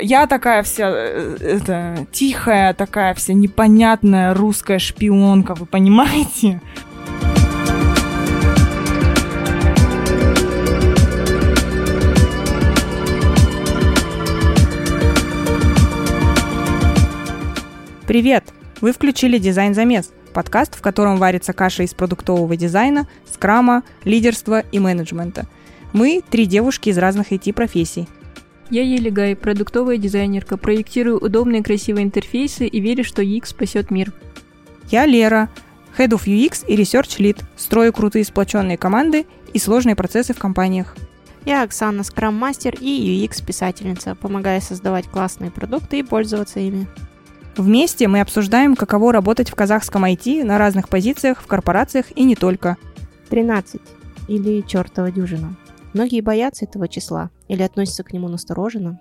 Я такая вся э, это, тихая, такая вся непонятная русская шпионка, вы понимаете? Привет! Вы включили «Дизайн замес» – подкаст, в котором варится каша из продуктового дизайна, скрама, лидерства и менеджмента. Мы – три девушки из разных IT-профессий. Я Елигай, продуктовая дизайнерка, проектирую удобные красивые интерфейсы и верю, что UX спасет мир. Я Лера, Head of UX и Research Lead, строю крутые сплоченные команды и сложные процессы в компаниях. Я Оксана, скрам-мастер и UX-писательница, помогая создавать классные продукты и пользоваться ими. Вместе мы обсуждаем, каково работать в казахском IT на разных позициях, в корпорациях и не только. 13. Или чертова дюжина. Многие боятся этого числа или относятся к нему настороженно.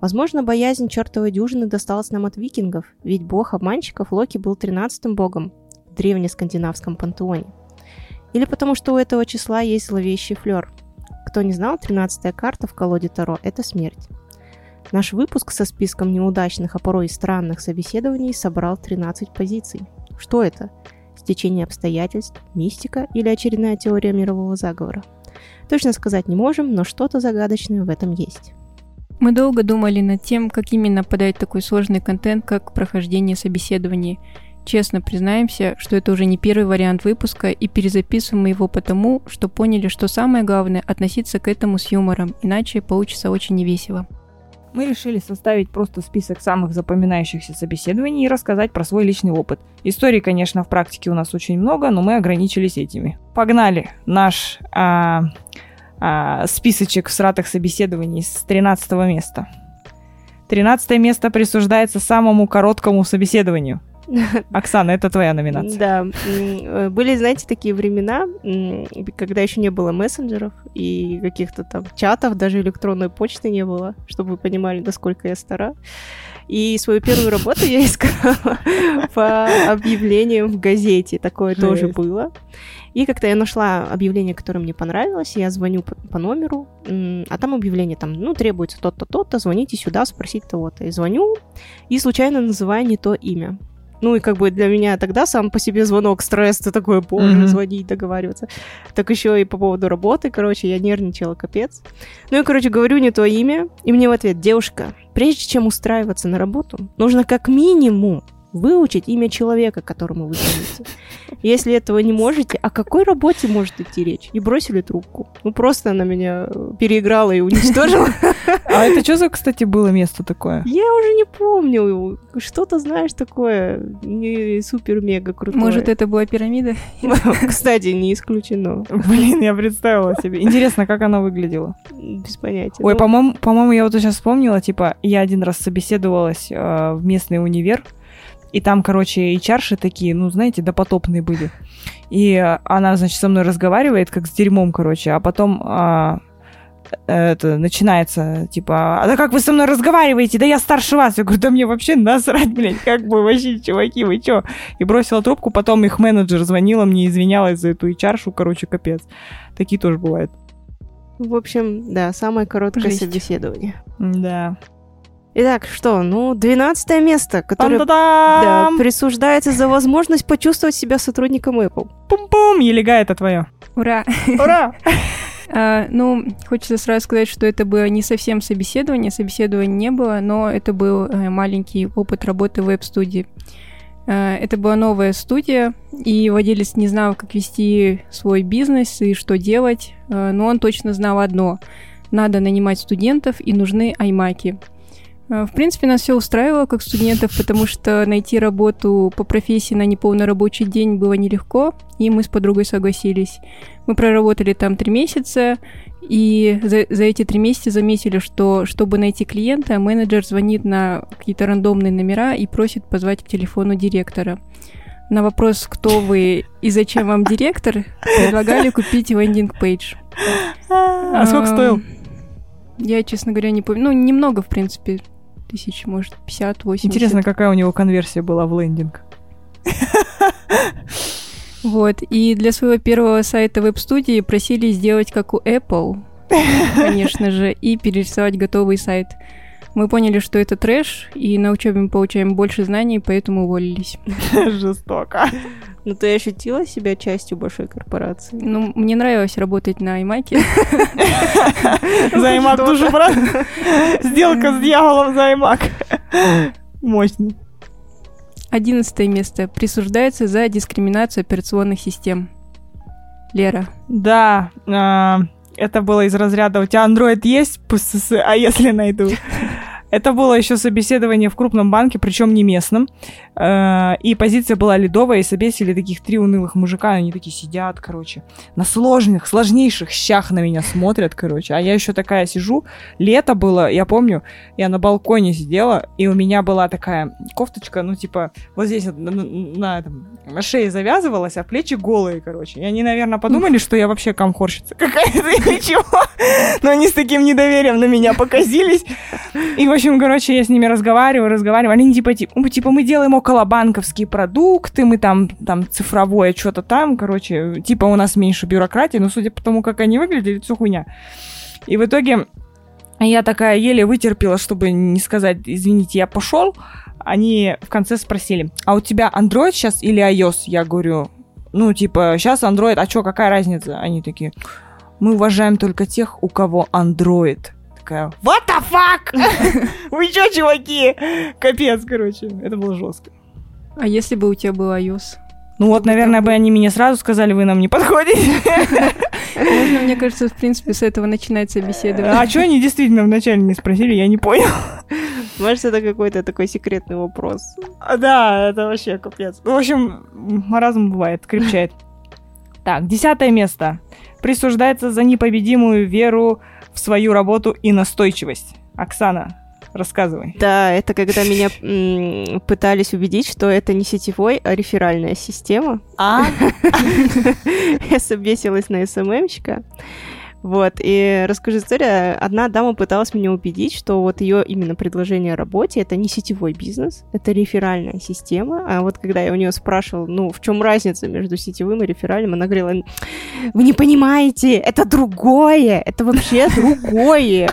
Возможно, боязнь чертовой дюжины досталась нам от викингов, ведь бог обманщиков Локи был тринадцатым богом в древнескандинавском пантеоне. Или потому что у этого числа есть зловещий флер. Кто не знал, тринадцатая карта в колоде Таро – это смерть. Наш выпуск со списком неудачных, а порой и странных собеседований собрал 13 позиций. Что это? Стечение обстоятельств, мистика или очередная теория мирового заговора? Точно сказать не можем, но что-то загадочное в этом есть. Мы долго думали над тем, как именно подать такой сложный контент, как прохождение собеседований. Честно признаемся, что это уже не первый вариант выпуска, и перезаписываем мы его потому, что поняли, что самое главное – относиться к этому с юмором, иначе получится очень невесело. Мы решили составить просто список самых запоминающихся собеседований и рассказать про свой личный опыт. Историй, конечно, в практике у нас очень много, но мы ограничились этими. Погнали! Наш а, а, списочек всратых собеседований с 13 места. 13 место присуждается самому короткому собеседованию – Оксана, это твоя номинация. Да. Э, были, знаете, такие времена, когда еще не было мессенджеров и каких-то там чатов, даже электронной почты не было, чтобы вы понимали, насколько я стара. И свою первую работу я искала по объявлениям в газете. Такое тоже было. И как-то я нашла объявление, которое мне понравилось, я звоню по, по номеру, а там объявление, там, ну, требуется тот-то, тот-то, звоните сюда, спросить того-то. И звоню, и случайно называю не то имя. Ну и как бы для меня тогда сам по себе звонок стресс, ты такой, боже, mm-hmm. звонить, договариваться. Так еще и по поводу работы, короче, я нервничала, капец. Ну и, короче, говорю не то имя, и мне в ответ, девушка, прежде чем устраиваться на работу, нужно как минимум выучить имя человека, которому вы звоните. Если этого не можете, о какой работе может идти речь? И бросили трубку. Ну, просто она меня переиграла и уничтожила. А это что за, кстати, было место такое? Я уже не помню. Что-то, знаешь, такое не супер-мега крутое. Может, это была пирамида? Кстати, не исключено. Блин, я представила себе. Интересно, как она выглядела? Без понятия. Ой, ну, по-моему, по-моему, я вот сейчас вспомнила, типа, я один раз собеседовалась э, в местный универ, и там, короче, HR-ши такие, ну, знаете, допотопные были. И она, значит, со мной разговаривает, как с дерьмом, короче, а потом а, это начинается, типа, а да как вы со мной разговариваете? Да я старше вас. Я говорю, да мне вообще насрать, блядь, как бы вообще, чуваки, вы чё? И бросила трубку, потом их менеджер звонила мне, извинялась за эту HR-шу, короче, капец. Такие тоже бывают. В общем, да, самое короткое Жесть. собеседование. Да. Итак, что? Ну, 12 место, которое да, присуждается за возможность почувствовать себя сотрудником Apple. Пум-пум, Елега, это твое. Ура! Ура! Uh, ну, хочется сразу сказать, что это было не совсем собеседование, собеседования не было, но это был uh, маленький опыт работы в веб-студии. Uh, это была новая студия, и владелец не знал, как вести свой бизнес и что делать, но он точно знал одно. Надо нанимать студентов, и нужны аймаки. Э, в принципе, нас все устраивало как студентов, потому что найти работу по профессии на неполный рабочий день было нелегко, и мы с подругой согласились. Мы проработали там три месяца, и за, за эти три месяца заметили, что чтобы найти клиента, менеджер звонит на какие-то рандомные номера и просит позвать к телефону директора. На вопрос, кто вы и зачем вам директор, предлагали купить landing page. А сколько стоил? Я, честно говоря, не помню. Ну, немного, в принципе тысяч, может, 50, 80. Интересно, какая у него конверсия была в лендинг. Вот, и для своего первого сайта веб-студии просили сделать как у Apple, конечно же, и перерисовать готовый сайт. Мы поняли, что это трэш, и на учебе мы получаем больше знаний, поэтому уволились. Жестоко. Ну, ты ощутила себя частью большой корпорации? Ну, мне нравилось работать на iMac. Займак душу, брат. Сделка с дьяволом Займак. Мощно. Одиннадцатое место. Присуждается за дискриминацию операционных систем. Лера. Да, а, это было из разряда «У тебя Android есть? ПСС, а если найду?» Это было еще собеседование в крупном банке, причем не местном. Э, и позиция была ледовая, и собесили таких три унылых мужика, они такие сидят, короче, на сложных, сложнейших щах на меня смотрят, короче. А я еще такая сижу, лето было, я помню, я на балконе сидела, и у меня была такая кофточка, ну, типа, вот здесь на, на, на, на шее завязывалась, а плечи голые, короче. И они, наверное, подумали, что я вообще комхорщица какая-то или чего. Но они с таким недоверием на меня показились. И, в общем, короче, я с ними разговариваю, разговариваю. Они типа, типа, типа мы делаем около банковские продукты, мы там, там цифровое что-то там, короче, типа у нас меньше бюрократии, но судя по тому, как они выглядят, все хуйня. И в итоге я такая еле вытерпела, чтобы не сказать, извините, я пошел. Они в конце спросили, а у тебя Android сейчас или iOS? Я говорю, ну, типа, сейчас Android, а что, какая разница? Они такие, мы уважаем только тех, у кого Android такая, what the fuck? Вы чё, чуваки? Капец, короче. Это было жестко. А если бы у тебя был iOS? Ну вот, наверное, бы они мне сразу сказали, вы нам не подходите. Можно, мне кажется, в принципе, с этого начинается беседование. А что они действительно вначале не спросили, я не понял. Может, это какой-то такой секретный вопрос. Да, это вообще капец. В общем, маразм бывает, крепчает. Так, десятое место. Присуждается за непобедимую веру в свою работу и настойчивость. Оксана, рассказывай. Да, это когда меня м, пытались убедить, что это не сетевой, а реферальная система. А? Я собесилась на СММщика. Вот, и расскажу историю. Одна дама пыталась меня убедить, что вот ее именно предложение о работе это не сетевой бизнес, это реферальная система. А вот когда я у нее спрашивала, ну, в чем разница между сетевым и реферальным, она говорила, вы не понимаете, это другое, это вообще другое.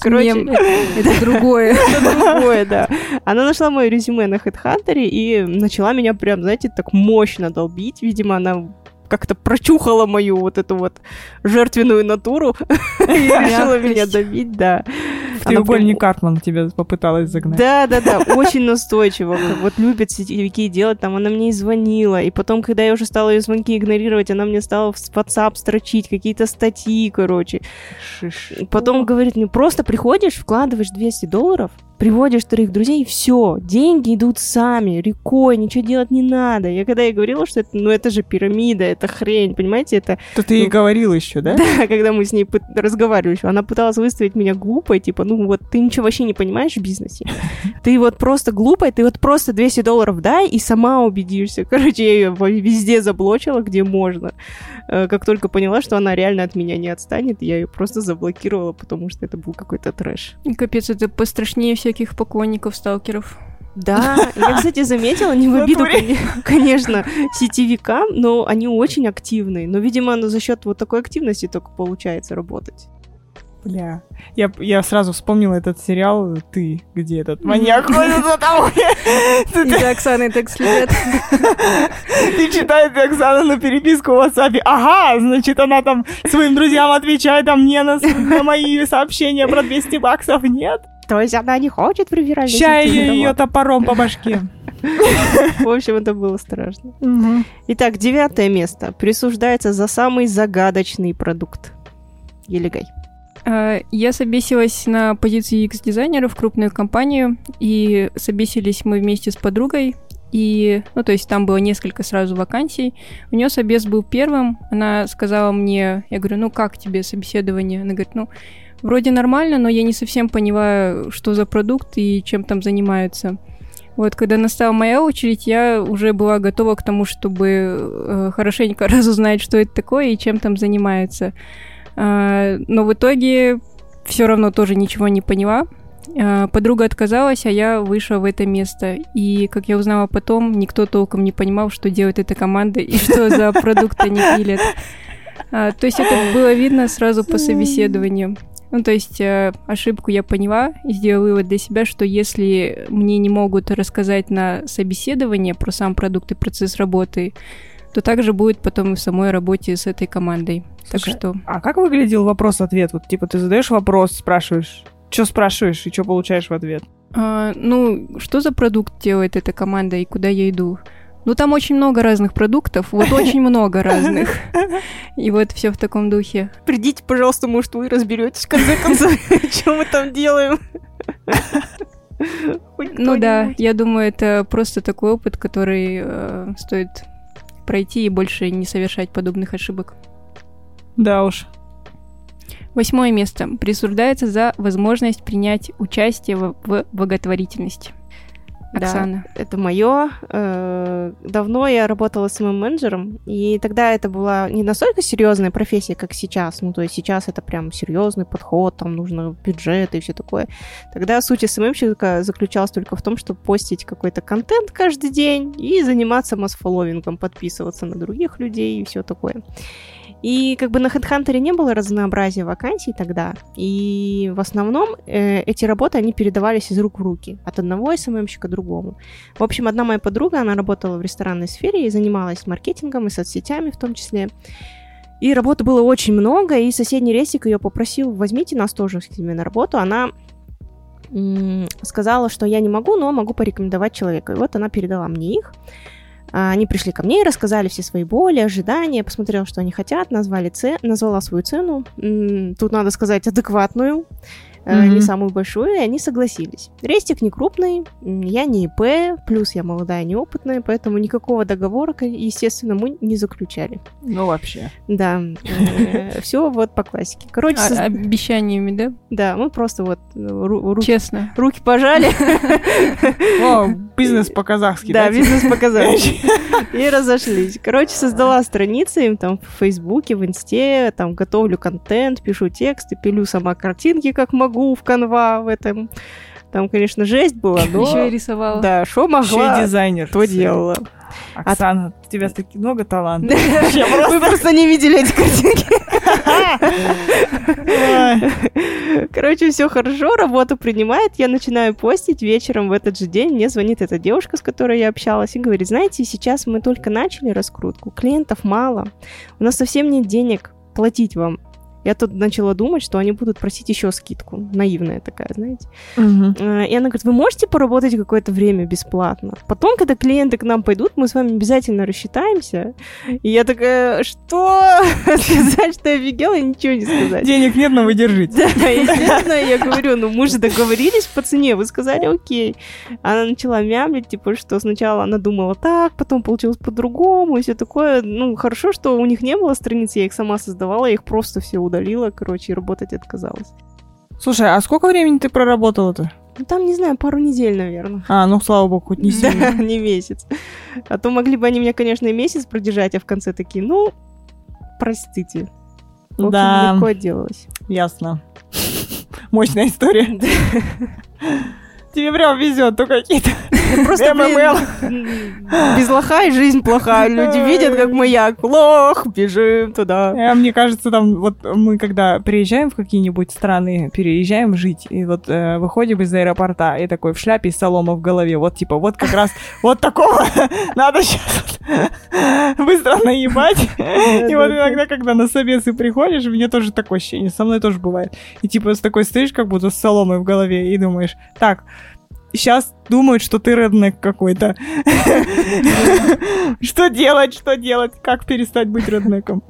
Короче, это другое. Это другое, да. Она нашла мое резюме на HeadHunter и начала меня прям, знаете, так мощно долбить. Видимо, она как-то прочухала мою вот эту вот жертвенную натуру и решила меня добить, да. Треугольник Картман тебе попыталась загнать. Да, да, да, очень настойчиво. Вот любят сетевики делать, там она мне и звонила. И потом, когда я уже стала ее звонки игнорировать, она мне стала в WhatsApp строчить какие-то статьи, короче. Потом говорит мне, просто приходишь, вкладываешь 200 долларов, приводишь вторых друзей, и все, деньги идут сами, рекой, ничего делать не надо. Я когда ей говорила, что это, ну это же пирамида, это хрень, понимаете, это... То ты ну, ей говорила еще, да? Да, когда мы с ней разговаривали еще, она пыталась выставить меня глупой, типа, ну вот ты ничего вообще не понимаешь в бизнесе. Ты вот просто глупая, ты вот просто 200 долларов дай и сама убедишься. Короче, я ее везде заблочила, где можно. Э, как только поняла, что она реально от меня не отстанет, я ее просто заблокировала, потому что это был какой-то трэш. Капец, это пострашнее всяких поклонников сталкеров. Да, я, кстати, заметила, не в обиду, конечно, сетевикам, но они очень активные. Но, видимо, за счет вот такой активности только получается работать. Бля. Я, я сразу вспомнила этот сериал «Ты», где этот маньяк ходит за тобой. И за Оксаной так следят. Ты читаешь Оксана на переписку в WhatsApp. Ага, значит, она там своим друзьям отвечает, а мне на, на мои сообщения про 200 баксов нет. То есть она не хочет проверять. Ща ее, ее топором по башке. В общем, это было страшно. Итак, девятое место. Присуждается за самый загадочный продукт. Елегай. А, я собесилась на позиции X-дизайнера в крупную компанию, и собесились мы вместе с подругой, и, ну, то есть там было несколько сразу вакансий. У нее собес был первым. Она сказала мне, я говорю, ну как тебе собеседование? Она говорит, ну, вроде нормально, но я не совсем понимаю, что за продукт и чем там занимаются. Вот, когда настала моя очередь, я уже была готова к тому, чтобы э, хорошенько разузнать, что это такое и чем там занимаются. А, но в итоге все равно тоже ничего не поняла. А, подруга отказалась, а я вышла в это место. И, как я узнала потом, никто толком не понимал, что делает эта команда и что за продукт они пилят. А, то есть это было видно сразу по собеседованию. Ну, то есть э, ошибку я поняла и сделала вывод для себя, что если мне не могут рассказать на собеседовании про сам продукт и процесс работы, то также будет потом и в самой работе с этой командой. Слушай, так что... А как выглядел вопрос-ответ? Вот, типа, ты задаешь вопрос, спрашиваешь, что спрашиваешь и что получаешь в ответ? А, ну, что за продукт делает эта команда и куда я иду? Ну, там очень много разных продуктов, вот очень много разных. И вот все в таком духе. Придите, пожалуйста, может, вы разберетесь, в конце концов, что мы там делаем. Ну да, я думаю, это просто такой опыт, который э, стоит пройти и больше не совершать подобных ошибок. Да уж. Восьмое место. Присуждается за возможность принять участие в, в благотворительности. Оксана. Да, это мое. Э, давно я работала с моим менеджером, и тогда это была не настолько серьезная профессия, как сейчас. Ну, то есть сейчас это прям серьезный подход, там нужно бюджет и все такое. Тогда суть СММщика заключалась только в том, чтобы постить какой-то контент каждый день и заниматься масс-фолловингом, подписываться на других людей и все такое. И как бы на HeadHunter не было разнообразия вакансий тогда, и в основном э, эти работы, они передавались из рук в руки, от одного СММщика к другому. В общем, одна моя подруга, она работала в ресторанной сфере и занималась маркетингом и соцсетями в том числе. И работы было очень много, и соседний рейсик ее попросил, возьмите нас тоже к себе на работу. Она сказала, что я не могу, но могу порекомендовать человека. И вот она передала мне их. А, они пришли ко мне и рассказали все свои боли, ожидания, посмотрела, что они хотят, назвали це... назвала свою цену. Тут надо сказать адекватную mm-hmm. не самую большую, и они согласились. Рестик не крупный, я не ИП, плюс я молодая, неопытная, поэтому никакого договора, естественно, мы не заключали. Ну, вообще. Да. Э, Все вот по классике. Короче, а, обещаниями, да? Да, мы просто вот Честно. Руки пожали. О, бизнес по-казахски. Да, бизнес по-казахски. И разошлись. Короче, создала страницы им там в Фейсбуке, в Инсте, там готовлю контент, пишу тексты, пилю сама картинки, как могу в канва в этом. Там, конечно, жесть была, но... Еще и рисовала. Да, что могла, Еще и дизайнер. то делала. Оксана, у тебя таки много талантов. Вы просто не видели эти картинки. Короче, все хорошо, работу принимает. Я начинаю постить вечером в этот же день. Мне звонит эта девушка, с которой я общалась, и говорит, знаете, сейчас мы только начали раскрутку, клиентов мало, у нас совсем нет денег платить вам я тут начала думать, что они будут просить еще скидку. Наивная такая, знаете. Угу. И она говорит, вы можете поработать какое-то время бесплатно? Потом, когда клиенты к нам пойдут, мы с вами обязательно рассчитаемся. И я такая, что? Сказать, что я офигела, ничего не сказать. Денег нет, но вы держите. Да, естественно, я говорю, ну мы же договорились по цене, вы сказали окей. Она начала мямлить, типа, что сначала она думала так, потом получилось по-другому, и все такое. Ну, хорошо, что у них не было страниц, я их сама создавала, я их просто все удалила удалила, короче, и работать отказалась. Слушай, а сколько времени ты проработала-то? Ну, там, не знаю, пару недель, наверное. А, ну, слава богу, хоть не сильно. Да, не месяц. А то могли бы они меня, конечно, и месяц продержать, а в конце такие, ну, простите. В общем, да. легко отделалась. Ясно. Мощная история. Тебе прям везет, то какие-то Просто, блин, без лоха и жизнь плохая. Люди видят, как маяк. Лох, бежим туда. А мне кажется, там вот мы когда приезжаем в какие-нибудь страны, переезжаем жить, и вот э, выходим из аэропорта, и такой в шляпе и солома в голове. Вот типа, вот как раз вот такого надо сейчас быстро наебать. И вот иногда, когда на собесы приходишь, мне тоже такое ощущение, со мной тоже бывает. И типа с такой стоишь, как будто с соломой в голове, и думаешь, так, сейчас думают, что ты реднек какой-то. Что делать, что делать? Как перестать быть реднеком?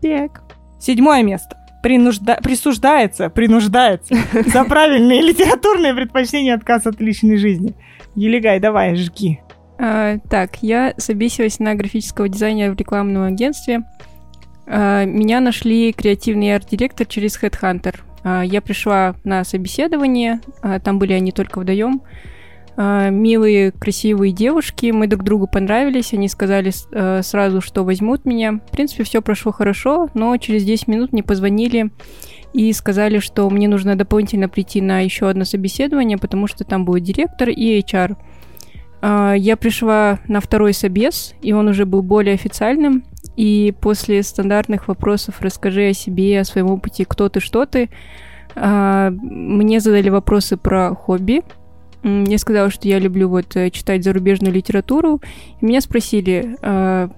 Так. Седьмое место. Принужда... Присуждается, принуждается за правильные литературные предпочтения отказ от личной жизни. Елигай, давай, жги. А, так, я собесилась на графического дизайнера в рекламном агентстве. А, меня нашли креативный арт-директор через Headhunter. А, я пришла на собеседование, а, там были они только вдвоем. А, милые, красивые девушки, мы друг другу понравились, они сказали сразу, что возьмут меня. В принципе, все прошло хорошо, но через 10 минут мне позвонили и сказали, что мне нужно дополнительно прийти на еще одно собеседование, потому что там будет директор и HR. Я пришла на второй собес, и он уже был более официальным, И после стандартных вопросов «расскажи о себе, о своем опыте, кто ты, что ты», а, мне задали вопросы про хобби. Я сказала, что я люблю вот э, читать зарубежную литературу. И меня спросили, а,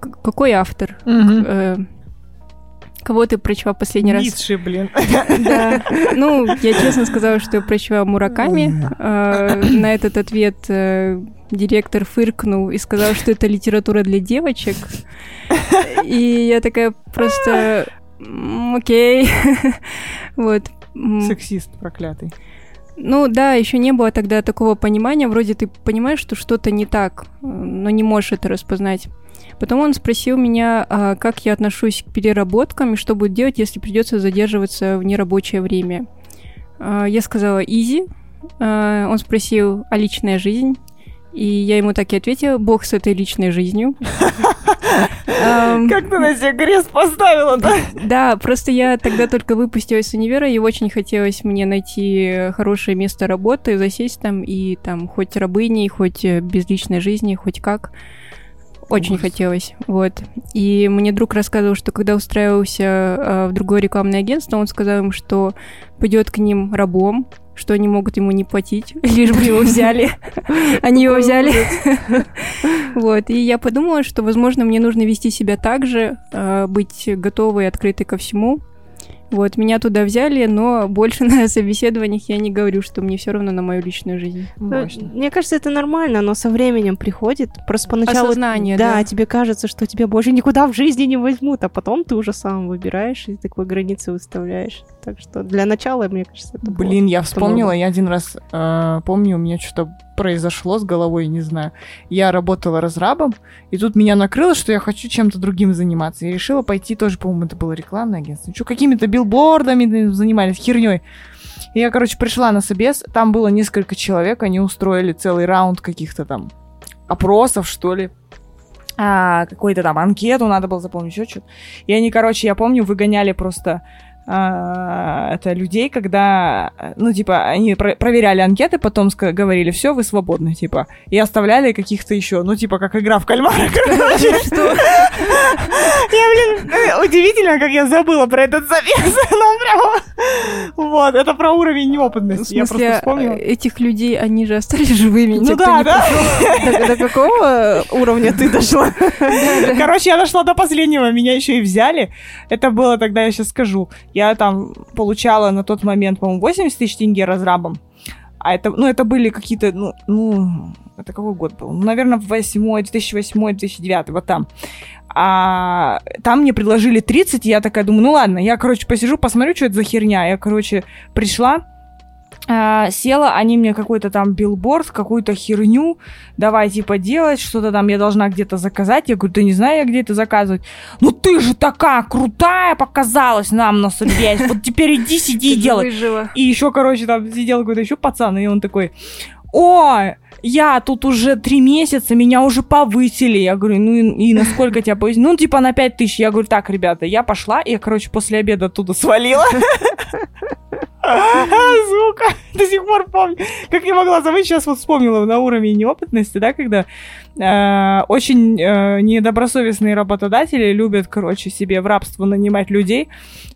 какой автор? Э, кого ты прочла последний раз? Ницше, блин. Да. Ну, я честно сказала, что я прочла Мураками. А, на этот ответ э, директор фыркнул и сказал, что это литература для девочек. И я такая просто... Окей. Вот. Сексист проклятый. Ну да, еще не было тогда такого понимания, вроде ты понимаешь, что что-то не так, но не можешь это распознать. Потом он спросил меня, а, как я отношусь к переработкам и что будет делать, если придется задерживаться в нерабочее время. А, я сказала «изи». А, он спросил «а личная жизнь?» И я ему так и ответила, бог с этой личной жизнью. Как ты на себя крест поставила, да? Да, просто я тогда только выпустилась с универа, и очень хотелось мне найти хорошее место работы, засесть там и там хоть рабыней, хоть без личной жизни, хоть как. Очень хотелось, вот. И мне друг рассказывал, что когда устраивался э, в другое рекламное агентство, он сказал им, что пойдет к ним рабом, что они могут ему не платить, лишь бы его взяли. Они его взяли. Вот. И я подумала, что, возможно, мне нужно вести себя так же, а, быть готовой и открытой ко всему, вот, меня туда взяли, но больше на собеседованиях я не говорю, что мне все равно на мою личную жизнь. Ну, мне кажется, это нормально, но со временем приходит. Просто поначалу... Осознание, да. Да, тебе кажется, что тебя больше никуда в жизни не возьмут, а потом ты уже сам выбираешь и такой границы выставляешь. Так что для начала, мне кажется, это Блин, я вспомнила, много. я один раз э, помню, у меня что-то произошло с головой, не знаю. Я работала разрабом, и тут меня накрыло, что я хочу чем-то другим заниматься. Я решила пойти тоже, по-моему, это было рекламное агентство. Что, какими-то билбордами занимались, херней. И я, короче, пришла на собес, там было несколько человек, они устроили целый раунд каких-то там опросов, что ли. А, какую-то там анкету надо было заполнить, еще что-то. И они, короче, я помню, выгоняли просто это людей, когда, ну, типа, они про- проверяли анкеты, потом говорили, все, вы свободны, типа, и оставляли каких-то еще, ну, типа, как игра в кальмара, Что? Я, блин, удивительно, как я забыла про этот завес, ну, прямо, вот, это про уровень неопытности, я просто вспомнила. этих людей, они же остались живыми, Ну да, да. До какого уровня ты дошла? Короче, я дошла до последнего, меня еще и взяли, это было тогда, я сейчас скажу, я там получала на тот момент, по-моему, 80 тысяч тенге разрабом. А это, ну, это были какие-то, ну, ну, это какой год был? Ну, наверное, 2008, 2008, 2009, вот там. А там мне предложили 30, и я такая думаю, ну ладно, я, короче, посижу, посмотрю, что это за херня. Я, короче, пришла, а, села, они мне какой-то там билборд, какую-то херню, давай типа делать, что-то там я должна где-то заказать. Я говорю, ты не знаю, я где это заказывать. Ну ты же такая крутая показалась нам на собес. Вот теперь иди, сиди и делай. И еще, короче, там сидел какой-то еще пацан, и он такой, ой, я тут уже три месяца, меня уже повысили. Я говорю, ну и, и насколько тебя повысили? Ну, типа на пять тысяч. Я говорю, так, ребята, я пошла, и я, короче, после обеда оттуда свалила. Сука, до сих пор помню. Как я могла забыть, сейчас вот вспомнила на уровне неопытности, да, когда э, очень э, недобросовестные работодатели любят, короче, себе в рабство нанимать людей,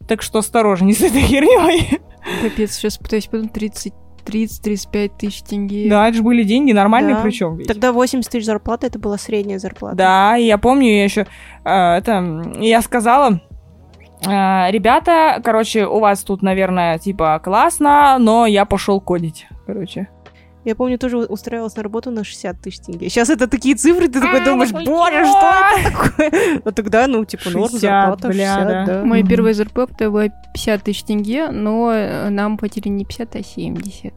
так что осторожней с этой херней. Капец, сейчас пытаюсь подумать, 30 30-35 тысяч тенге. Да, это же были деньги нормальные да. причем. Ведь. Тогда 80 тысяч зарплаты, это была средняя зарплата. Да, и я помню, я еще э, это, я сказала, ребята, короче, у вас тут, наверное, типа классно, но я пошел кодить, короче. Я помню, тоже устраивалась на работу на 60 тысяч тенге. Сейчас это такие цифры, ты такой думаешь, боже, что это такое? А тогда, ну, типа, норм зарплата, бля, 60, да. да. Моя первая зарплата была 50 тысяч тенге, но э, нам платили не 50, а 70.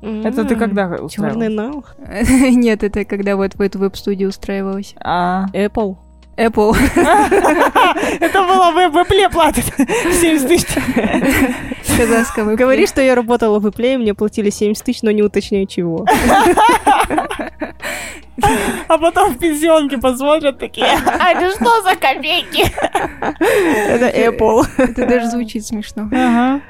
Это ты когда устраивалась? Черный нал? Нет, это когда вот в эту веб-студию устраивалась. А. Apple? Apple. Это было в Apple платят 70 тысяч. Казахском Говори, что я работала в Apple, мне платили 70 тысяч, но не уточняю чего. А потом в пенсионке посмотрят такие, а это что за копейки? Это Apple. Это даже звучит смешно. Ага.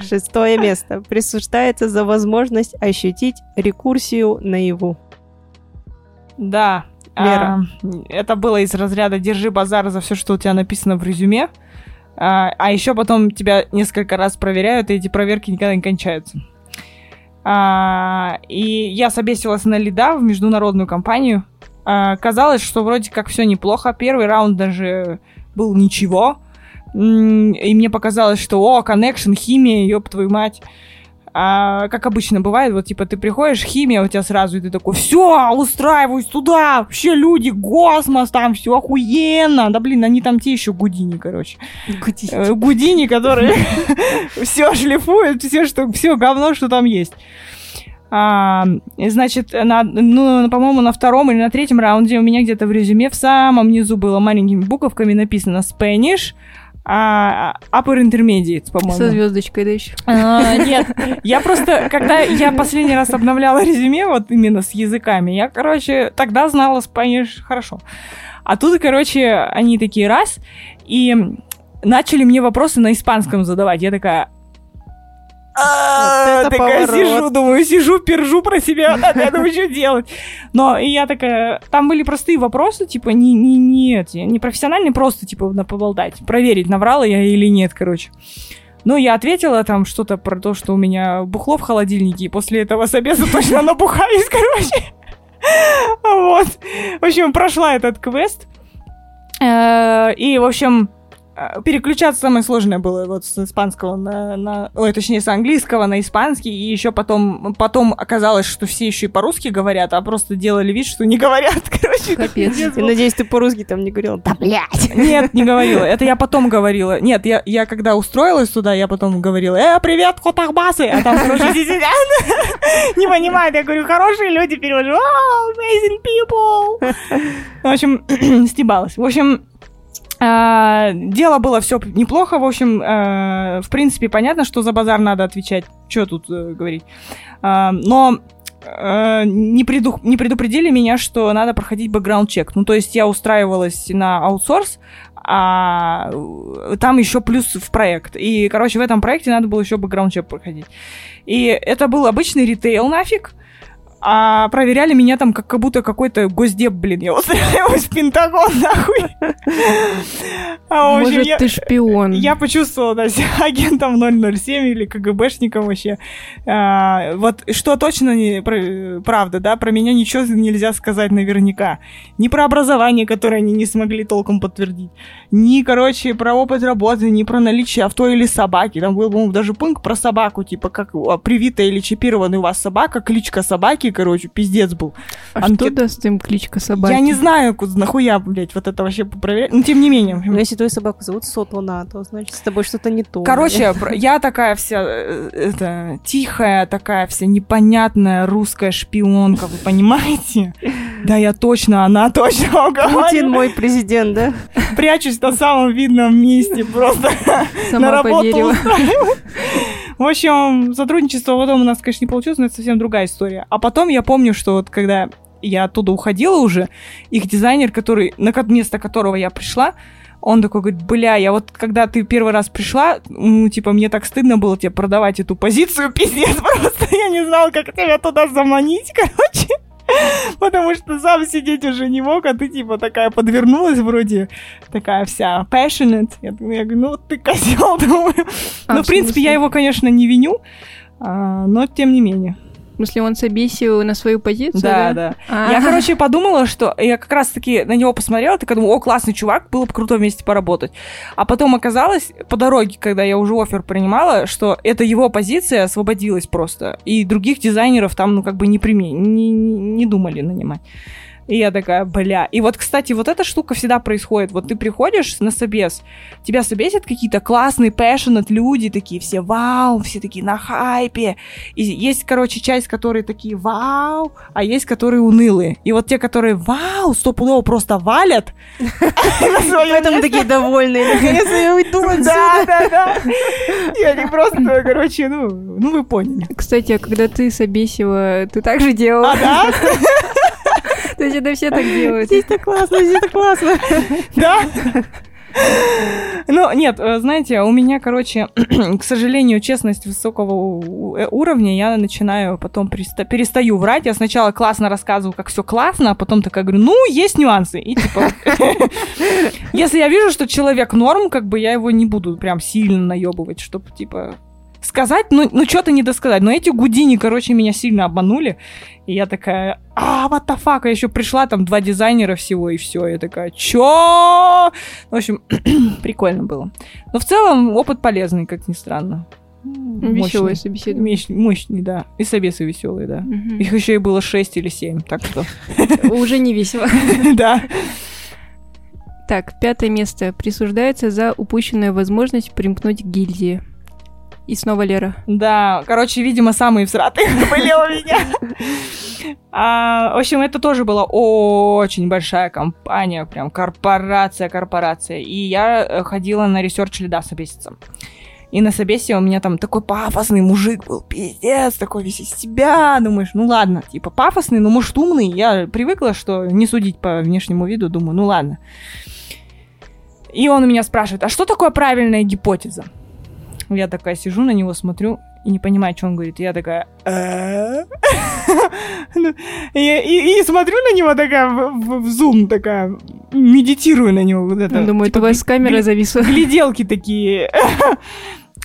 Шестое место. Присуждается за возможность ощутить рекурсию наяву. Да, Лера. А, это было из разряда «держи базар за все, что у тебя написано в резюме». А, а еще потом тебя несколько раз проверяют, и эти проверки никогда не кончаются. А, и я собесилась на лида в международную компанию. А, казалось, что вроде как все неплохо. Первый раунд даже был ничего. И мне показалось, что о, коннекшн, химия, ёб твою мать. А, как обычно бывает, вот типа ты приходишь, химия у тебя сразу, и ты такой, все, устраиваюсь туда, вообще люди, космос, там все охуенно. Да блин, они там те еще гудини, короче. Э, Гудини, которые все шлифуют, все, что, все говно, что там есть. А, значит, на, ну, по-моему, на втором или на третьем раунде у меня где-то в резюме в самом низу было маленькими буковками написано Spanish, а, Upper Intermediate, по-моему. Со звездочкой, да еще. А, нет, я просто, когда я последний раз обновляла резюме, вот именно с языками, я, короче, тогда знала Spanish хорошо. А тут, короче, они такие раз, и начали мне вопросы на испанском задавать. Я такая... «А, такая сижу, думаю, сижу, пержу про себя, такая, думаю, что делать. Но я такая, там были простые вопросы, типа, не, не, не, эти, не профессиональные, просто, типа, на поболтать, проверить, наврала я или нет, короче. Ну, я ответила там что-то про то, что у меня бухло в холодильнике, и после этого с обеда точно набухаюсь, короче. Вот. В общем, прошла этот квест. Э, И, в общем, переключаться самое сложное было вот с испанского на, на ой, точнее, с английского на испанский, и еще потом, потом оказалось, что все еще и по-русски говорят, а просто делали вид, что не говорят, короче. Капец. был. надеюсь, ты по-русски там не говорила. Да, блядь. Нет, не говорила. Это я потом говорила. Нет, я, я когда устроилась туда, я потом говорила, э, привет, Котахбасы! А там, короче, сидят, не понимают. Я говорю, хорошие люди, перевожу, «Wow, amazing people! В общем, стебалась. В общем, а, дело было все неплохо. В общем, э, в принципе, понятно, что за базар надо отвечать. Что тут э, говорить? А, Но не, преду- не предупредили меня, что надо проходить бэкграунд-чек. Ну, то есть я устраивалась на аутсорс, а э, там еще плюс в проект. И, короче, в этом проекте надо было еще бэкграунд-чек проходить. И это был обычный ритейл нафиг, а проверяли меня там как, как будто какой-то госдеп, блин, я устраиваюсь в Пентагон, нахуй. А, общем, Может, я- ты шпион. я почувствовала да, себя агентом 007 или КГБшником вообще. А, вот что точно не про- правда, да, про меня ничего нельзя сказать наверняка. Ни про образование, которое они не смогли толком подтвердить. Ни, короче, про опыт работы, ни про наличие авто или собаки. Там был, по-моему, даже пункт про собаку, типа, как привитая или чипированная у вас собака, кличка собаки, короче, пиздец был. А что анкет- даст им кличка собаки? Я не знаю, куда- нахуя, блядь, вот это вообще проверять. Ну, тем не менее. Но если твою собаку зовут Сотона, то значит с тобой что-то не то. Короче, я такая вся э, это, тихая, такая вся непонятная русская шпионка, вы понимаете? Да, я точно, она точно Путин мой президент, да? Прячусь на самом видном месте просто. на Сама работу поверила. В общем, сотрудничество потом у нас, конечно, не получилось, но это совсем другая история. А потом я помню, что вот когда я оттуда уходила уже, их дизайнер, который, на место которого я пришла, он такой говорит, бля, я вот когда ты первый раз пришла, ну, типа, мне так стыдно было тебе продавать эту позицию, пиздец, просто я не знала, как тебя туда заманить, короче. Потому что сам сидеть уже не мог, а ты типа такая подвернулась вроде, такая вся passionate. Я, я говорю, ну ты козел, думаю. А, ну, в принципе, я его, конечно, не виню, а, но тем не менее. В смысле, он собесил на свою позицию, Да, да? да. А, Я, короче, подумала, что я как раз-таки на него посмотрела, такая думаю, о, классный чувак, было бы круто вместе поработать. А потом оказалось, по дороге, когда я уже офер принимала, что это его позиция освободилась просто. И других дизайнеров там, ну, как бы не, прими... не, не думали нанимать. И я такая, бля. И вот, кстати, вот эта штука всегда происходит. Вот ты приходишь на собес, тебя собесят какие-то классные, passionate люди, такие все вау, все такие на хайпе. И есть, короче, часть, которые такие вау, а есть, которые унылые. И вот те, которые вау, стопудово просто валят. Поэтому такие довольные. Наконец-то я уйду Да, да, да. И они просто, короче, ну, ну вы поняли. Кстати, а когда ты собесила, ты так же делала? А, да? То есть это все так делают. Здесь так классно, здесь так классно. Да? Ну, нет, э, знаете, у меня, короче, к сожалению, честность высокого э, уровня, я начинаю потом переста- перестаю врать. Я сначала классно рассказываю, как все классно, а потом такая говорю, ну, есть нюансы. И типа, если я вижу, что человек норм, как бы я его не буду прям сильно наебывать, чтобы, типа, сказать, ну, ну что-то не досказать. Но эти гудини, короче, меня сильно обманули. И я такая, а, what the fuck? Я еще пришла, там два дизайнера всего, и все. Я такая, чё? В общем, прикольно было. Но в целом опыт полезный, как ни странно. Мощный. собеседование. Мощный, да. И собесы веселые, да. Мгм. Их еще и было 6 или 7, так что, Уже не весело. да. Так, пятое место присуждается за упущенную возможность примкнуть к гильдии. И снова Лера. Да, короче, видимо, самые всратые были у меня. А, в общем, это тоже была очень большая компания, прям корпорация, корпорация. И я э, ходила на research lead а собеситься. И на собесе у меня там такой пафосный мужик был, пиздец, такой весь из себя. Думаешь, ну ладно, типа пафосный, но может умный. Я привыкла, что не судить по внешнему виду, думаю, ну ладно. И он у меня спрашивает, а что такое правильная гипотеза? Я такая сижу на него, смотрю и не понимаю, что он говорит. Я такая... «Э?» Ну, И смотрю на него такая в- зум, такая, медитирую на него. вот это, типа, у вас камера зависла. гляделки такие.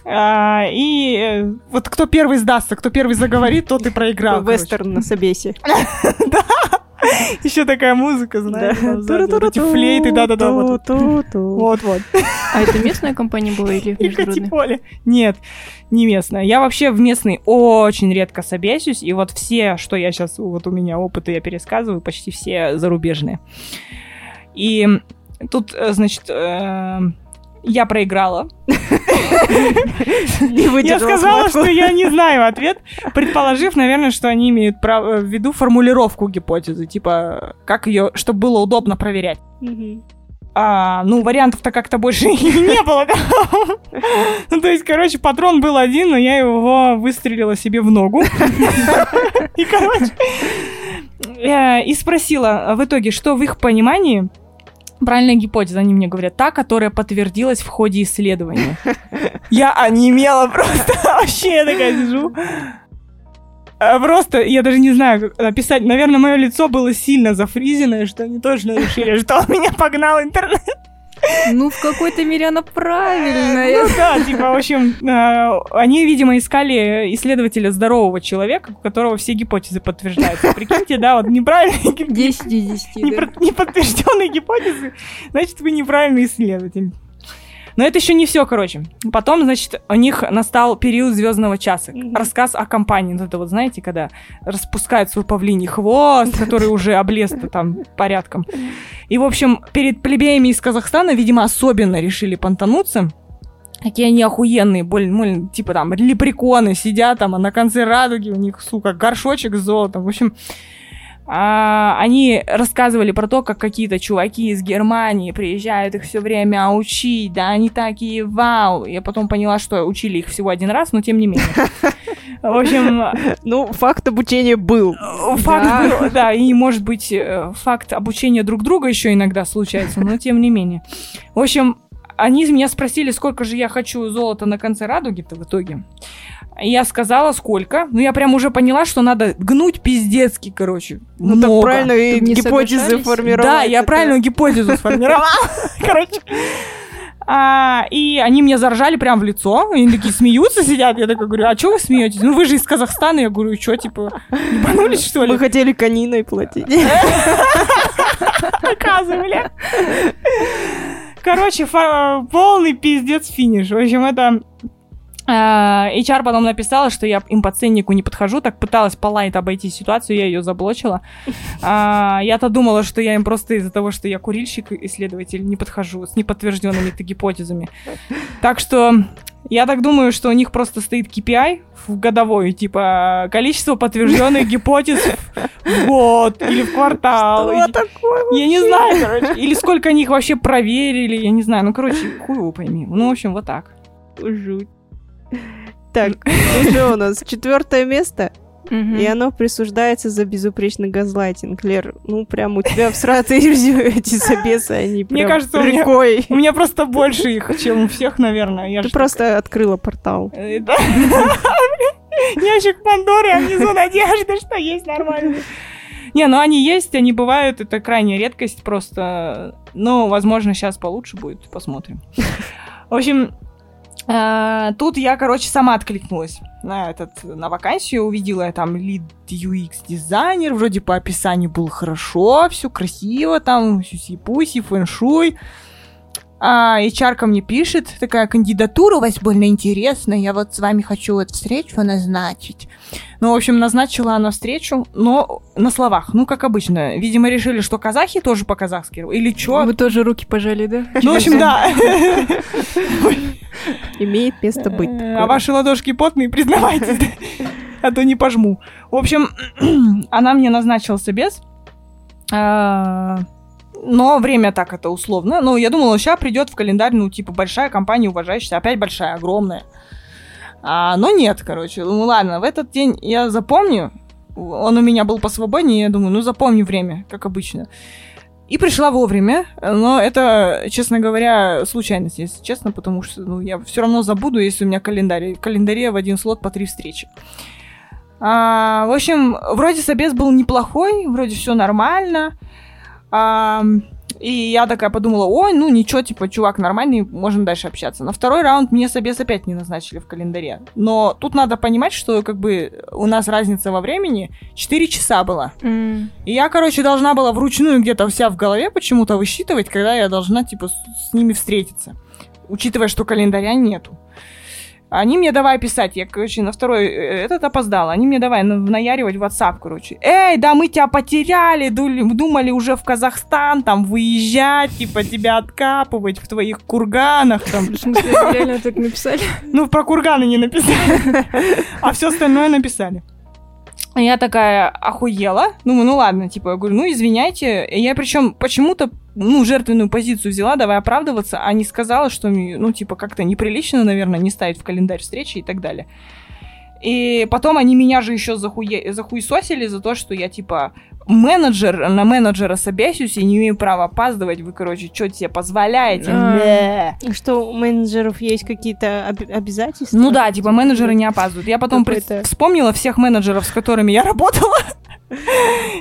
А, И э, вот кто первый сдастся, кто первый заговорит, тот и проиграл. Вестерн на собесе. Еще такая музыка, знаешь, эти флейты, да-да-да. вот. Вот-вот. А это местная компания была или международная? Нет, не местная. Я вообще в местный очень редко собесюсь, и вот все, что я сейчас, вот у меня опыты я пересказываю, почти все зарубежные. И тут, э, значит, э, я проиграла. Я сказала, что я не знаю ответ, предположив, наверное, что они имеют право в виду формулировку гипотезы, типа, как ее, чтобы было удобно проверять. А, ну, вариантов-то как-то больше не было. Ну, то есть, короче, патрон был один, но я его выстрелила себе в ногу. И, короче, э, и спросила в итоге, что в их понимании правильная гипотеза, они мне говорят, та, которая подтвердилась в ходе исследования. Я онемела просто, вообще я такая сижу. А Просто, я даже не знаю, как написать. Наверное, мое лицо было сильно зафризенное, что они точно решили, что он меня погнал интернет. Ну, в какой-то мере она правильная. Ну да, типа, в общем, э, они, видимо, искали исследователя здорового человека, у которого все гипотезы подтверждаются. Прикиньте, да, вот неправильные гип- 10 из 10, да. непро- неподтвержденные гипотезы, значит, вы неправильный исследователь. Но это еще не все, короче. Потом, значит, у них настал период звездного часа. Мгм. Рассказ о компании. Вот это вот, знаете, когда распускают свой павлиний хвост, который уже облез там порядком. И, в общем, перед плебеями из Казахстана, видимо, особенно решили понтануться. Какие они охуенные, боль, моль, типа там лепреконы сидят там, а на конце радуги у них, сука, горшочек с золотом. В общем, а, они рассказывали про то, как какие-то чуваки из Германии приезжают их все время учить, да, они такие, вау. Я потом поняла, что учили их всего один раз, но тем не менее. В общем, Ну, факт обучения был. факт Да. был, да, и может быть э, факт обучения друг друга еще иногда случается, но тем не менее. В общем, они меня спросили, сколько же я хочу золота на конце радуги-то в итоге. Я сказала, сколько. Ну, я прям уже поняла, что надо гнуть пиздецки, короче. Ну, так много. правильно и не гипотезы формировать. Да, я это- правильную гипотезу сформировала. Короче. А, и они мне заржали прям в лицо. Они такие смеются, сидят. Я такая говорю, а что вы смеетесь? Ну вы же из Казахстана. Я говорю, что, типа, ебанулись, что ли? Мы хотели кониной платить. Показывали. Короче, полный пиздец финиш. В общем, это... а, HR потом написала, что я им по ценнику не подхожу, так пыталась полайт обойти ситуацию, я ее заблочила. А, я-то думала, что я им просто из-за того, что я курильщик, исследователь, не подхожу с неподтвержденными гипотезами. Так что я так думаю, что у них просто стоит KPI в годовой, типа количество подтвержденных гипотез в год или в квартал. Что такое? Я не знаю, короче. Или сколько они их вообще проверили, я не знаю. Ну, короче, хуй его пойми. Ну, в общем, вот так. Жуть. Так, что у нас? Четвертое место. И оно присуждается за безупречный газлайтинг. Лер, ну прям у тебя всратые эти собесы, они Мне кажется, у меня- рекой. У меня просто больше их, чем у всех, наверное. Ты просто открыла портал. Э. Ящик Пандоры, а внизу надежда, что есть нормально. Не, ну они есть, они бывают, это крайняя редкость просто. Ну, возможно, сейчас получше будет, посмотрим. В общем, тут я, короче, сама откликнулась на этот, на вакансию, увидела я там лид UX дизайнер, вроде по описанию было хорошо, все красиво, там сюси-пуси, фэншуй. А HR мне пишет, такая кандидатура у вас больно интересная, я вот с вами хочу вот встречу назначить. Ну, в общем, назначила она встречу, но на словах, ну, как обычно. Видимо, решили, что казахи тоже по-казахски, или чё. Вы тоже руки пожали, да? Ну, в общем, да. Имеет место быть. Э. А ваши ладошки потные, признавайтесь, а то не пожму. В общем, она мне назначила собес. Но время так это условно. Ну, я думала, сейчас придет в календарь, ну, типа, большая компания, уважающаяся, опять большая, огромная. А, но нет, короче. Ну, ладно, в этот день я запомню. Он у меня был посвободнее, я думаю, ну, запомню время, как обычно. И пришла вовремя, но это, честно говоря, случайность, если честно, потому что ну, я все равно забуду, если у меня календарь. В календаре в один слот по три встречи. А, в общем, вроде собес был неплохой, вроде все нормально. А, и я такая подумала, ой, ну ничего, типа, чувак нормальный, можем дальше общаться. На второй раунд мне собес опять не назначили в календаре. Но тут надо понимать, что как бы у нас разница во времени 4 часа была. М. И я, короче, должна была вручную где-то вся в голове почему-то высчитывать, когда я должна, типа, с, с ними встретиться. Учитывая, что календаря нету. Они мне давай писать, я, короче, на второй э, этот опоздала. Они мне давай на- наяривать в WhatsApp, короче. Эй, да мы тебя потеряли, думали уже в Казахстан там выезжать, типа тебя откапывать в твоих курганах там. В смысле, реально так написали? Ну, про курганы не написали. А все остальное написали. И Я такая охуела. Думаю, ну ладно, типа, я говорю, ну извиняйте. Я причем почему-то, ну, жертвенную позицию взяла, давай оправдываться, а не сказала, что, ну, типа, как-то неприлично, наверное, не ставить в календарь встречи и так далее. И потом они меня же еще захуе... захуесосили за то, что я, типа, менеджер, на менеджера собесюсь и не имею права опаздывать. Вы, короче, что себе позволяете? А. Что у менеджеров есть какие-то об- обязательства? Ну да, типа менеджеры не опаздывают. Я потом пред- вспомнила всех менеджеров, с которыми я работала.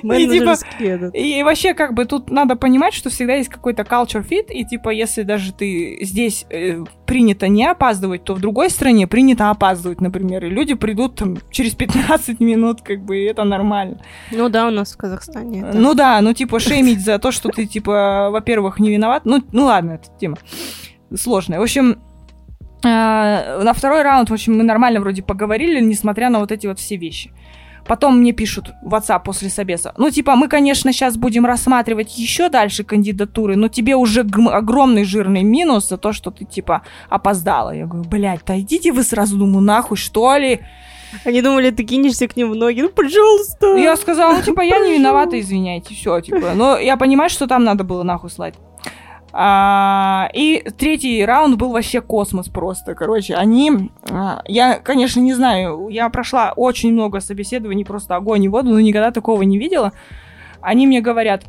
Менеджерский этот. И вообще, как бы, тут надо понимать, что всегда есть какой-то culture fit, и, типа, если даже ты здесь э, принято не опаздывать, то в другой стране принято опаздывать, например, и люди придут там через 15 минут, как бы, и это нормально. Ну да, у нас в Казахстане. это- Ну да, ну, типа, шеймить за то, что ты, типа, во-первых, не виноват. Ну, ну ладно, эта тема сложная. В общем, э, на второй раунд, в общем, мы нормально вроде поговорили, несмотря на вот эти вот все вещи. Потом мне пишут в WhatsApp после собеса. Ну, типа, мы, конечно, сейчас будем рассматривать еще дальше кандидатуры, но тебе уже огромный жирный минус за то, что ты, типа, опоздала. Я говорю, блядь, да идите вы сразу, думаю, нахуй, что ли? Они думали, ты кинешься к ним в ноги. Ну, пожалуйста. Я сказала, ну, типа, я не виновата, извиняйте, все, типа. Но я понимаю, что там надо было нахуй слать. А, и третий раунд был вообще космос просто, короче. Они, а, я, конечно, не знаю, я прошла очень много собеседований, просто огонь и воду, но никогда такого не видела. Они мне говорят,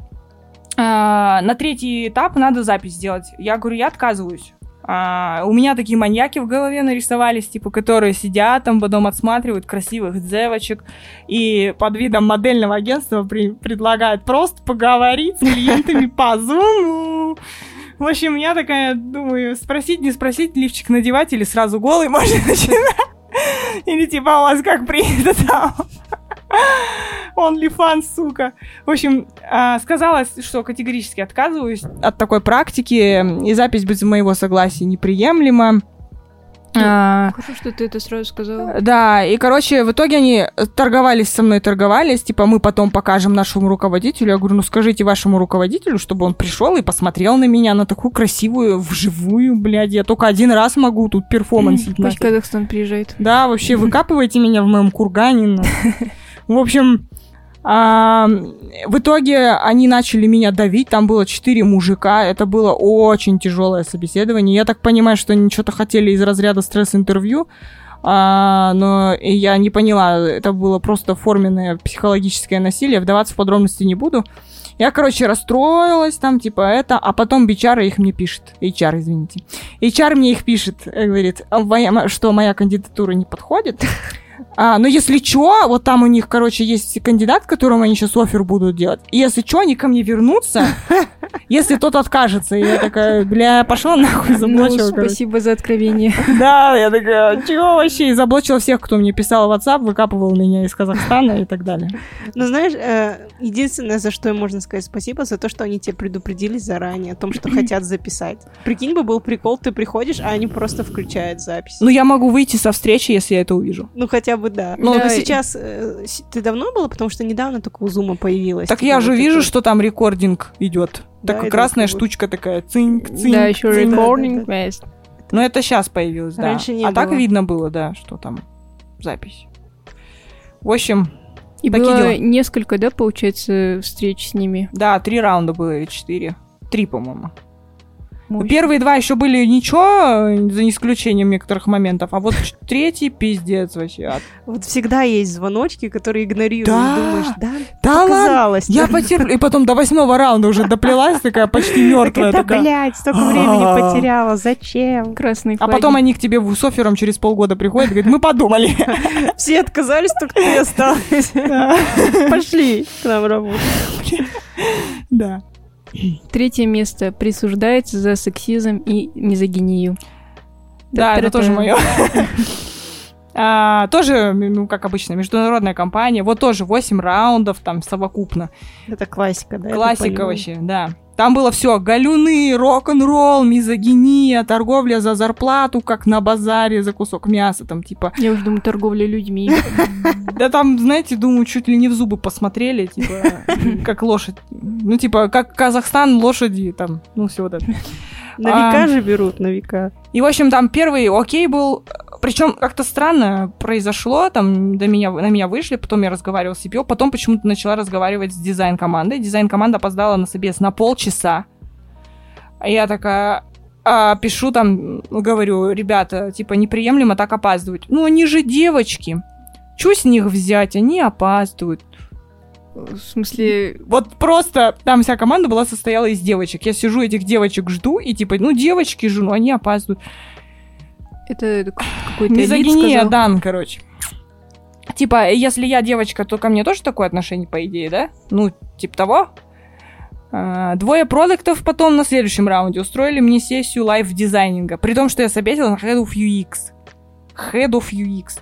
«А, на третий этап надо запись сделать. Я говорю, я отказываюсь. А, у меня такие маньяки в голове нарисовались, типа, которые сидят там, потом отсматривают красивых девочек и под видом модельного агентства при- предлагают просто поговорить с клиентами по Zoom. В общем, я такая думаю, спросить, не спросить, лифчик надевать или сразу голый можно начинать. Или типа у вас как принято там. OnlyFans, сука. В общем, а, сказала, что категорически отказываюсь от такой практики, и запись без моего согласия неприемлема. А, Хорошо, что ты это сразу сказала. да, и, короче, в итоге они торговались со мной, торговались, типа, мы потом покажем нашему руководителю. Я говорю, ну скажите вашему руководителю, чтобы он пришел и посмотрел на меня, на такую красивую, вживую, блядь. Я только один раз могу тут перформансить. Пусть. Казахстан приезжает. Да, вообще, выкапывайте меня в моем кургане. В общем, а, в итоге они начали меня давить, там было четыре мужика, это было очень тяжелое собеседование. Я так понимаю, что они что-то хотели из разряда стресс-интервью. А, но я не поняла, это было просто форменное психологическое насилие, вдаваться в подробности не буду. Я, короче, расстроилась там, типа, это, а потом HR их мне пишет. HR, извините. HR мне их пишет, э, говорит, «А что моя кандидатура не подходит. А, ну, если чё, вот там у них, короче, есть кандидат, которому они сейчас офер будут делать. И если чё, они ко мне вернутся, если тот откажется. И я такая, бля, пошла нахуй, Ну, заблочила, короче. спасибо за откровение. Да, я такая, чего вообще? И заблочила всех, кто мне писал в WhatsApp, выкапывал меня из Казахстана и так далее. Ну, знаешь, э, единственное, за что им можно сказать спасибо, за то, что они тебе предупредили заранее о том, что хотят записать. Прикинь бы, был прикол, ты приходишь, а они просто включают запись. Ну, я могу выйти со встречи, если я это увижу. Ну, хотя бы да. Ну, Но да, сейчас... э, ты давно было? Потому что недавно только у Зума появилась. Так я же вот вижу, такой. что там рекординг идет. Да, Так это красная бы- штучка такая, цинк, цинк. Да, еще да, best. Ну, это сейчас появилось, да. Раньше не а так было. видно было, да, что там запись. В общем, И Такие было дела. несколько, да, получается, встреч с ними. да, три раунда было или четыре. Три, по-моему. Ну, Мощно. Первые два еще были ничего, за исключением некоторых моментов, а вот третий пиздец вообще. Вот всегда есть звоночки, которые игнорируют. Да. Думаешь, да, Да ладно, показалось. я потерплю. И потом до восьмого раунда уже доплелась, такая почти мертвая. Да, такая. блядь, столько времени потеряла, зачем? Красный А потом они к тебе в софером через полгода приходят и говорят, мы подумали. Все отказались, только ты осталась. Пошли к нам работать. Да. Третье место присуждается за сексизм и мизогинию. Да, это тоже мое. А, тоже, ну, как обычно, международная компания. Вот тоже 8 раундов там совокупно. Это классика, да? Классика вообще, да. Там было все галюны, рок-н-ролл, мизогиния, торговля за зарплату, как на базаре за кусок мяса, там типа. Я уже думаю, торговля людьми. Да там, знаете, думаю, чуть ли не в зубы посмотрели, типа, как лошадь. Ну, типа, как Казахстан, лошади, там, ну, все вот это. На А. века же берут, на века. И, в общем, там первый окей был. Причем как-то странно произошло, там до меня, на меня вышли, потом я разговаривала с CPO, потом почему-то начала разговаривать с дизайн-командой. Дизайн-команда опоздала на собес на полчаса. А я такая а, пишу там, говорю, ребята, типа, неприемлемо так опаздывать. Ну, они же девочки. Чё с них взять? Они опаздывают. В смысле, Вот просто там вся команда была состояла из девочек. Я сижу, этих девочек жду, и типа, ну, девочки же, ну, они опаздывают. это какой-то Мизогиния, дан, короче. Типа, если я девочка, то ко мне тоже такое отношение, по идее, да? Ну, типа того. А, Двое продуктов потом на следующем раунде устроили мне сессию лайф-дизайнинга, при том, что я собесила на Head of UX. Head of UX.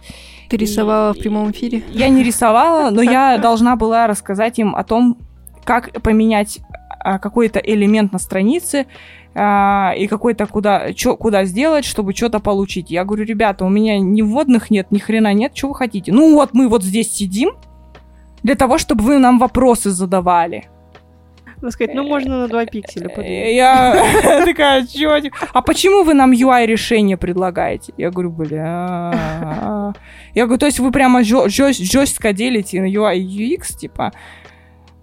Ты рисовала в прямом эфире? Я не рисовала, но я должна была рассказать им о том, как поменять а, какой-то элемент на странице а, и какой-то куда, чё, куда сделать, чтобы что-то получить. Я говорю, ребята, у меня ни вводных нет, ни хрена нет, что вы хотите? Ну вот мы вот здесь сидим для того, чтобы вы нам вопросы задавали. Можно сказать, ну, можно на 2 пикселя подвинуть. Э, Я такая, чё? А почему вы нам UI-решение предлагаете? Я говорю, бля... Я говорю, то есть вы прямо жестко делите на UI и UX, типа?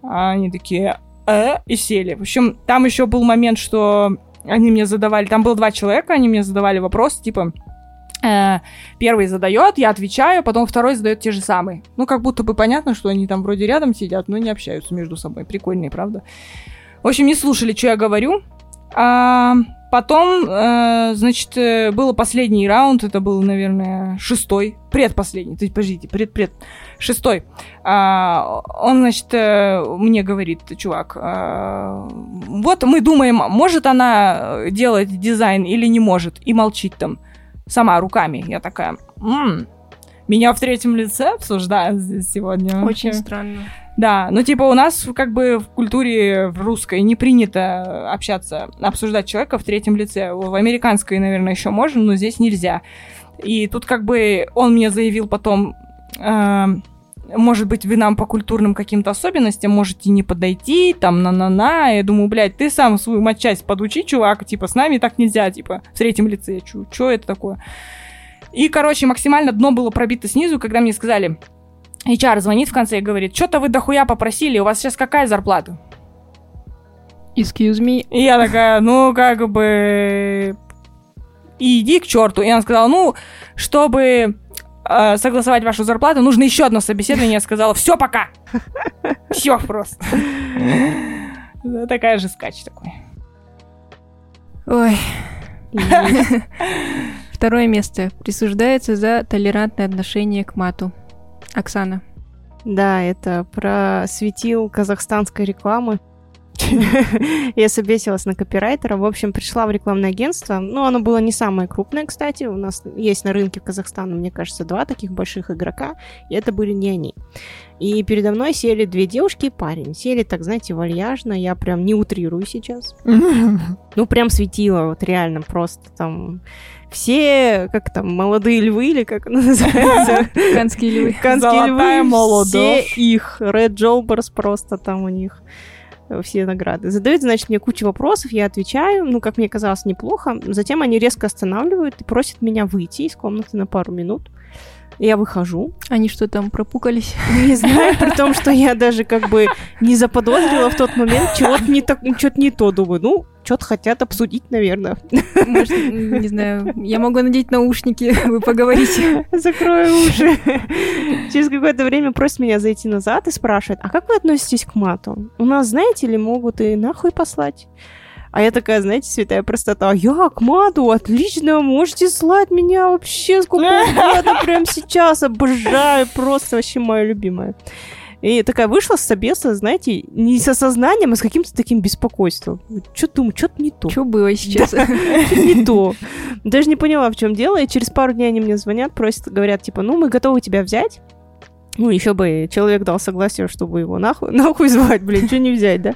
А они такие, э, и сели. В общем, там еще был момент, что они мне задавали, там было два человека, они мне задавали вопрос, типа, первый задает, я отвечаю, потом второй задает те же самые. Ну, как будто бы понятно, что они там вроде рядом сидят, но не общаются между собой. Прикольные, правда? В общем, не слушали, что я говорю. А, потом, э, значит, э, был последний раунд, это был, наверное, шестой, предпоследний, то есть, подождите, пред-пред, шестой. А, он, значит, э, мне говорит, чувак, а, вот мы думаем, может она э, делать дизайн или не может, и молчит там сама руками. Я такая, «М, меня в третьем лице обсуждают здесь сегодня. Очень вообще». странно. Да, ну типа у нас как бы в культуре в русской не принято общаться, обсуждать человека в третьем лице. В американской, наверное, еще можно, но здесь нельзя. И тут как бы он мне заявил потом, э, может быть, вы нам по культурным каким-то особенностям можете не подойти, там, на-на-на. Я думаю, блядь, ты сам свою матчасть подучи, чувак, типа, с нами так нельзя, типа, в третьем лице. Чё, чё это такое? И, короче, максимально дно было пробито снизу, когда мне сказали, HR звонит в конце и говорит, что-то вы дохуя попросили, у вас сейчас какая зарплата? Excuse me. И я такая, ну, как бы... И иди к черту. И она сказала, ну, чтобы э, согласовать вашу зарплату, нужно еще одно собеседование. Я сказала, все, пока. Все просто. Да, Такая же скач такой. Ой. Второе место. Присуждается за толерантное отношение к мату. Оксана. Да, это про светил казахстанской рекламы. Я собесилась на копирайтера. В общем, пришла в рекламное агентство. Ну, оно было не самое крупное, кстати. У нас есть на рынке Казахстана, мне кажется, два таких больших игрока. И это были не они. И передо мной сели две девушки и парень. Сели так, знаете, вальяжно. Я прям не утрирую сейчас. Ну, прям светило, вот реально просто там все, как там, молодые львы или как оно называется? Канские львы. Канские львы, все их. Red Jobbers просто там у них все награды. Задают, значит, мне кучу вопросов, я отвечаю, ну, как мне казалось, неплохо. Затем они резко останавливают и просят меня выйти из комнаты на пару минут. Я выхожу. Они что там, пропукались? Не знаю, при том, что я даже как бы не заподозрила в тот момент, чего-то не, так, что-то не то. Думаю, ну, что-то хотят обсудить, наверное. Может, не знаю, я могу надеть наушники, вы поговорите. Закрою уши. Через какое-то время просит меня зайти назад и спрашивает, а как вы относитесь к мату? У нас, знаете ли, могут и нахуй послать. А я такая, знаете, святая простота. Я к мату, отлично, можете слать меня вообще сколько угодно, прямо сейчас. Обожаю, просто вообще моя любимая. И такая вышла с собеса, знаете, не с осознанием, а с каким-то таким беспокойством. Что думаю, что-то не то. Что было сейчас? Не то. Даже не поняла, в чем дело. И через пару дней они мне звонят, просят, говорят, типа, ну, мы готовы тебя взять. Ну, еще бы человек дал согласие, чтобы его нахуй, нахуй звать, блин, что не взять, да?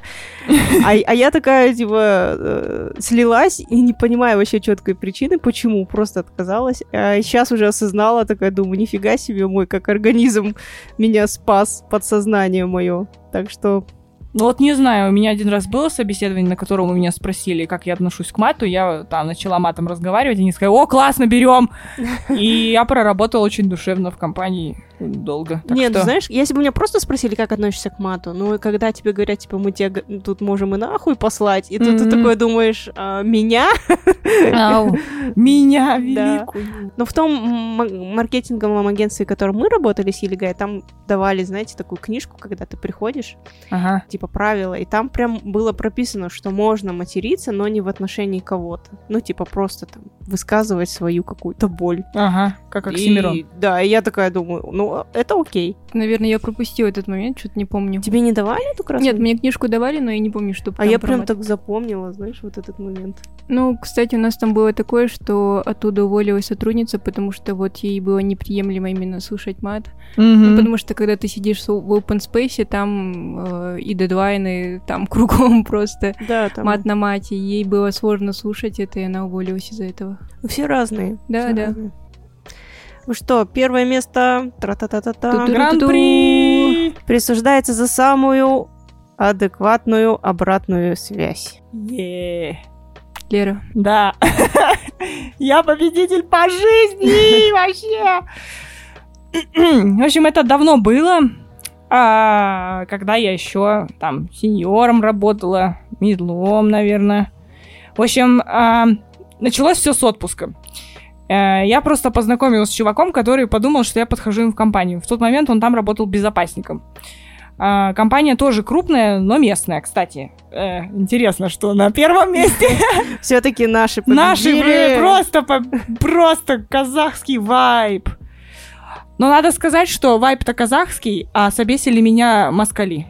А, а я такая, типа, э, слилась и не понимаю вообще четкой причины, почему, просто отказалась. А сейчас уже осознала, такая, думаю, нифига себе мой, как организм меня спас, подсознание мое. Так что Ну вот не знаю, у меня один раз было собеседование, на котором у меня спросили, как я отношусь к мату. Я там начала матом разговаривать, и они сказали, о, классно, берем. И я проработала очень душевно в компании долго. Так Нет, что- ну, знаешь, если бы меня просто спросили, как относишься к мату, ну, и когда тебе говорят, типа, мы тебя тут можем и нахуй послать, и тут ты такой думаешь, «А, меня? Меня Да. великую. Но в том маркетинговом агентстве, в котором мы работали с Елигой, там давали, знаете, такую книжку, когда ты приходишь, Ага. типа правила, и там прям было прописано, что можно материться, но не в отношении кого-то. Ну, типа просто там высказывать свою какую-то боль. Ага, как И- Оксимирон. да, и я такая думаю, ну, это окей. Наверное, я пропустила этот момент, что-то не помню. Тебе не давали эту красную? Нет, мне книжку давали, но я не помню, что А я прям мат. так запомнила, знаешь, вот этот момент. Ну, кстати, у нас там было такое, что оттуда уволилась сотрудница, потому что вот ей было неприемлемо именно слушать мат. Ну, Мгм. потому что когда ты сидишь в в open space, там э, и дедлайны, там кругом просто Да, там мат на мате. Ей было сложно слушать это, и она уволилась из-за этого. все разные. Да, все да. разные. Ну что, первое место тра-та-та-та-та. Гран-при! присуждается за самую адекватную обратную связь. Е. Лера. Да. Я победитель по жизни вообще. В общем, это давно было, а, когда я еще там сеньором работала, медлом, наверное. В общем, а, началось все с отпуска. Э, Я просто познакомилась с чуваком, который подумал, что я подхожу им в компанию. В тот момент он там работал безопасником. А, Компания тоже крупная, но местная, кстати. Э, Интересно, что на первом месте Все-таки наши победили. Наши просто, просто казахский вайб. Но надо сказать, что вайб-то казахский, а собесили меня москали.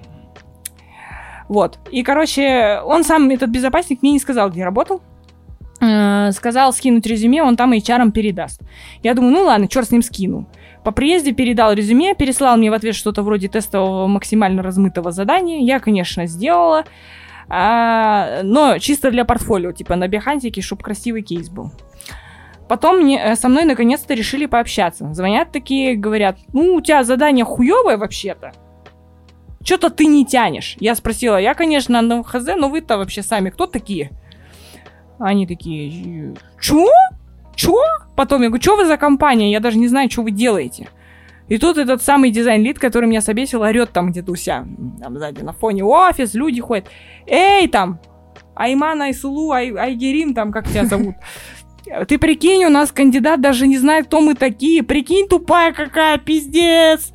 Вот. И, короче, он сам, этот безопасник, мне не сказал, где работал. Э, Сказал скинуть резюме, он там HR передаст. Я думаю, ну ладно, черт с ним скину. По приезде передал резюме, переслал мне в ответ что-то вроде тестового максимально размытого задания. Я, конечно, сделала. А, но чисто для портфолио, типа на бихантике, чтобы красивый кейс был. Потом мне, э, со мной наконец-то решили пообщаться. Звонят такие, говорят, ну, у тебя задание хуевое вообще-то. Что-то ты не тянешь. Я спросила, я, конечно, на ХЗ, но вы-то вообще сами кто такие? Они такие, чё? Чё? Потом я говорю, что вы за компания? Я даже не знаю, что вы делаете. И тут этот самый дизайн-лид, который меня собесил, орет там где-то у себя. Там сзади на фоне офис, люди ходят. Эй, там, Айман Айсулу, Ай, Айгерим, там, как тебя зовут. Ты прикинь, у нас кандидат даже не знает, кто мы такие. Прикинь, тупая какая, пиздец.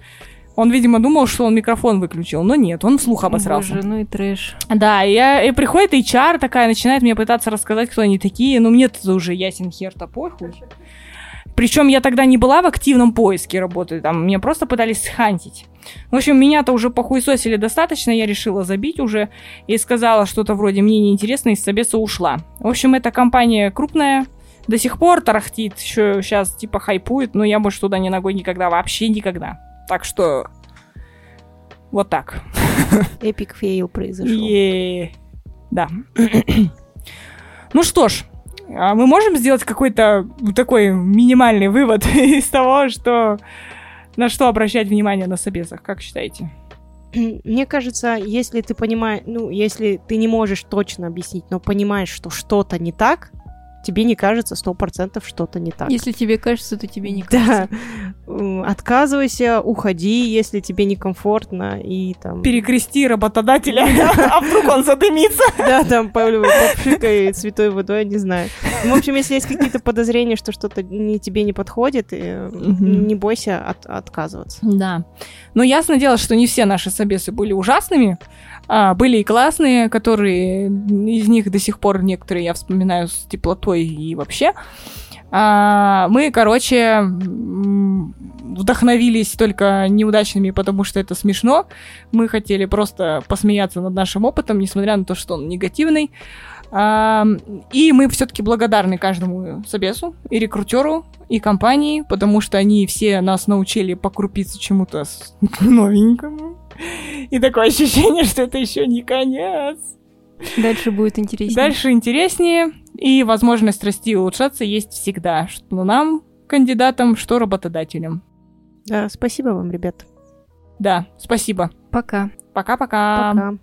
Он, видимо, думал, что он микрофон выключил, но нет, он вслух обосрался. Боже, ну и трэш. Да, и, я, и приходит HR такая, начинает мне пытаться рассказать, кто они такие. Ну, мне-то уже ясен хер-то похуй. Причем я тогда не была в активном поиске работы, там меня просто пытались схантить. В общем, меня-то уже похуесосили достаточно, я решила забить уже и сказала что-то вроде «мне неинтересно» и с собеса ушла. В общем, эта компания крупная, до сих пор тарахтит, еще сейчас типа хайпует, но я больше туда не ногой никогда, вообще никогда. Так что вот так. Epic fail произошел. Е-е-е. Да. ну что ж, а мы можем сделать какой-то такой минимальный вывод из того, что на что обращать внимание на собесах, как считаете? Мне кажется, если ты понимаешь, ну, если ты не можешь точно объяснить, но понимаешь, что что-то не так, тебе не кажется сто процентов что-то не так. Если тебе кажется, то тебе не кажется. Да. Отказывайся, уходи, если тебе некомфортно, и там... Перекрести работодателя, а вдруг он задымится. Да, там попшикай святой водой, не знаю. В общем, если есть какие-то подозрения, что что-то не тебе не подходит, э, не бойся отказываться. Да. Но ясно дело, что не все наши собесы были ужасными. А, были и классные, которые из них до сих пор некоторые я вспоминаю с теплотой и вообще. А, мы, короче, вдохновились только неудачными, потому что это смешно. Мы хотели просто посмеяться над нашим опытом, несмотря на то, что он негативный. А, и мы все-таки благодарны каждому собесу и рекрутеру, и компании, потому что они все нас научили покрупиться чему-то новенькому. И такое ощущение, что это еще не конец. Дальше будет интереснее. Дальше интереснее, и возможность расти и улучшаться есть всегда, что нам, кандидатам, что работодателям. Да, спасибо вам, ребят. Да, спасибо. Пока. Пока-пока. Пока.